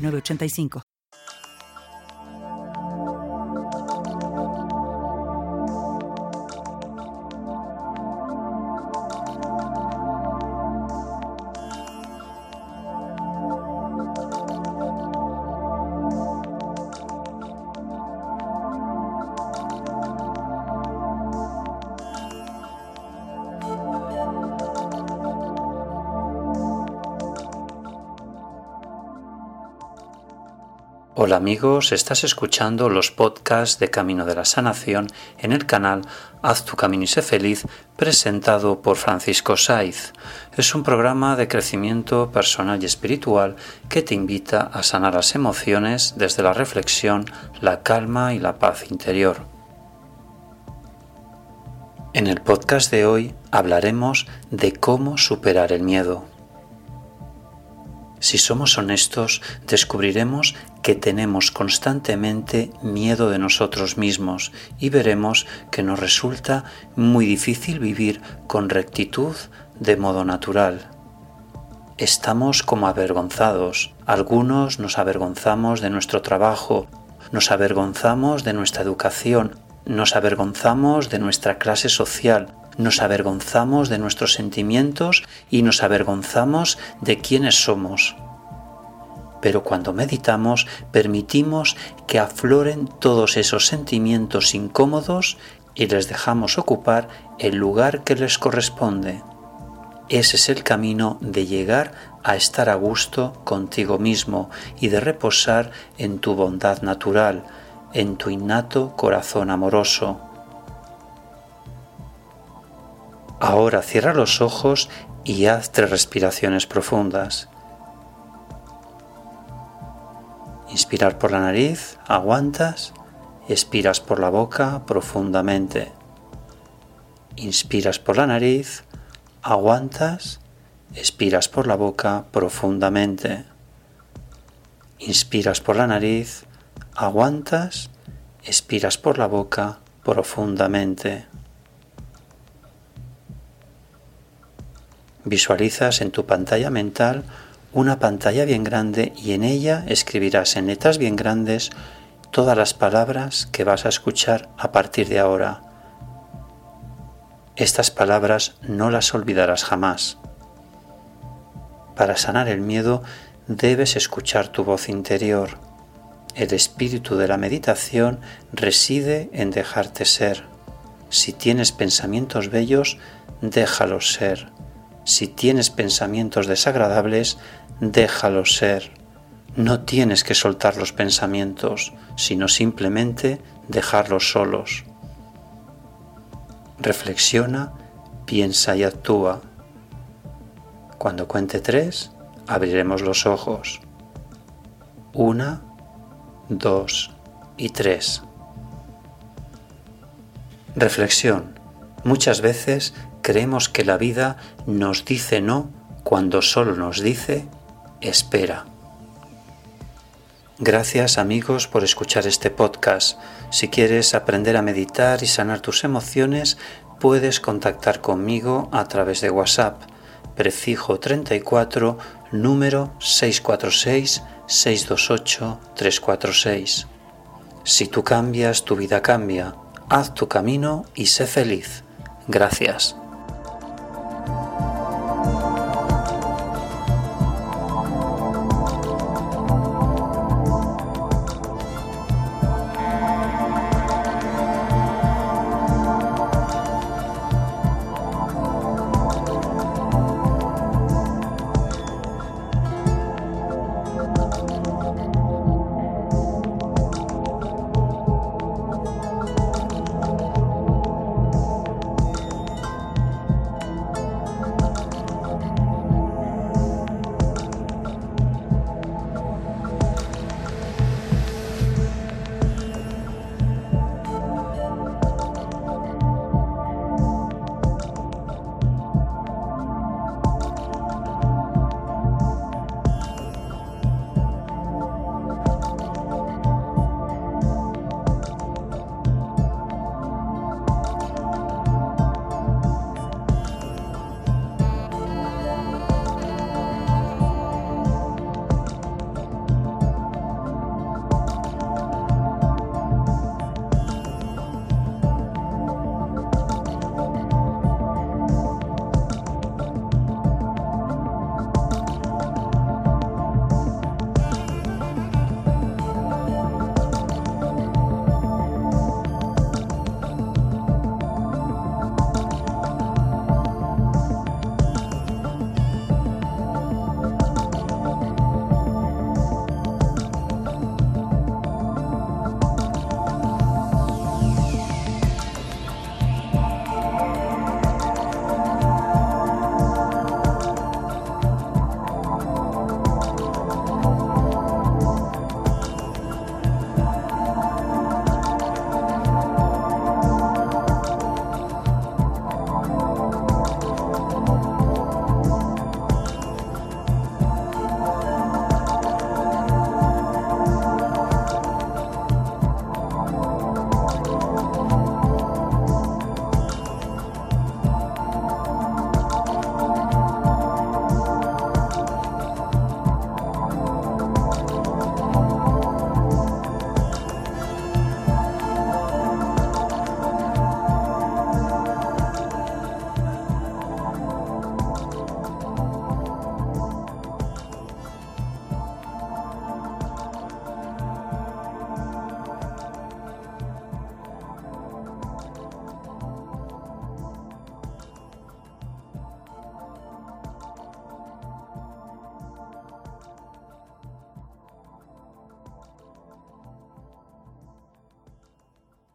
985. Hola amigos, estás escuchando los podcasts de Camino de la Sanación en el canal Haz tu camino y sé feliz, presentado por Francisco Saiz. Es un programa de crecimiento personal y espiritual que te invita a sanar las emociones desde la reflexión, la calma y la paz interior. En el podcast de hoy hablaremos de cómo superar el miedo. Si somos honestos, descubriremos que tenemos constantemente miedo de nosotros mismos y veremos que nos resulta muy difícil vivir con rectitud de modo natural. Estamos como avergonzados. Algunos nos avergonzamos de nuestro trabajo, nos avergonzamos de nuestra educación, nos avergonzamos de nuestra clase social, nos avergonzamos de nuestros sentimientos y nos avergonzamos de quiénes somos. Pero cuando meditamos permitimos que afloren todos esos sentimientos incómodos y les dejamos ocupar el lugar que les corresponde. Ese es el camino de llegar a estar a gusto contigo mismo y de reposar en tu bondad natural, en tu innato corazón amoroso. Ahora cierra los ojos y haz tres respiraciones profundas. Inspirar por la nariz, aguantas, expiras por la boca profundamente. Inspiras por la nariz, aguantas, expiras por la boca profundamente. Inspiras por la nariz, aguantas, expiras por la boca profundamente. Visualizas en tu pantalla mental una pantalla bien grande y en ella escribirás en letras bien grandes todas las palabras que vas a escuchar a partir de ahora. Estas palabras no las olvidarás jamás. Para sanar el miedo debes escuchar tu voz interior. El espíritu de la meditación reside en dejarte ser. Si tienes pensamientos bellos, déjalos ser. Si tienes pensamientos desagradables, déjalos ser. No tienes que soltar los pensamientos, sino simplemente dejarlos solos. Reflexiona, piensa y actúa. Cuando cuente tres, abriremos los ojos. Una, dos y tres. Reflexión. Muchas veces creemos que la vida nos dice no cuando solo nos dice espera. Gracias amigos por escuchar este podcast. Si quieres aprender a meditar y sanar tus emociones, puedes contactar conmigo a través de WhatsApp, prefijo 34, número 646-628-346. Si tú cambias, tu vida cambia. Haz tu camino y sé feliz. Gracias.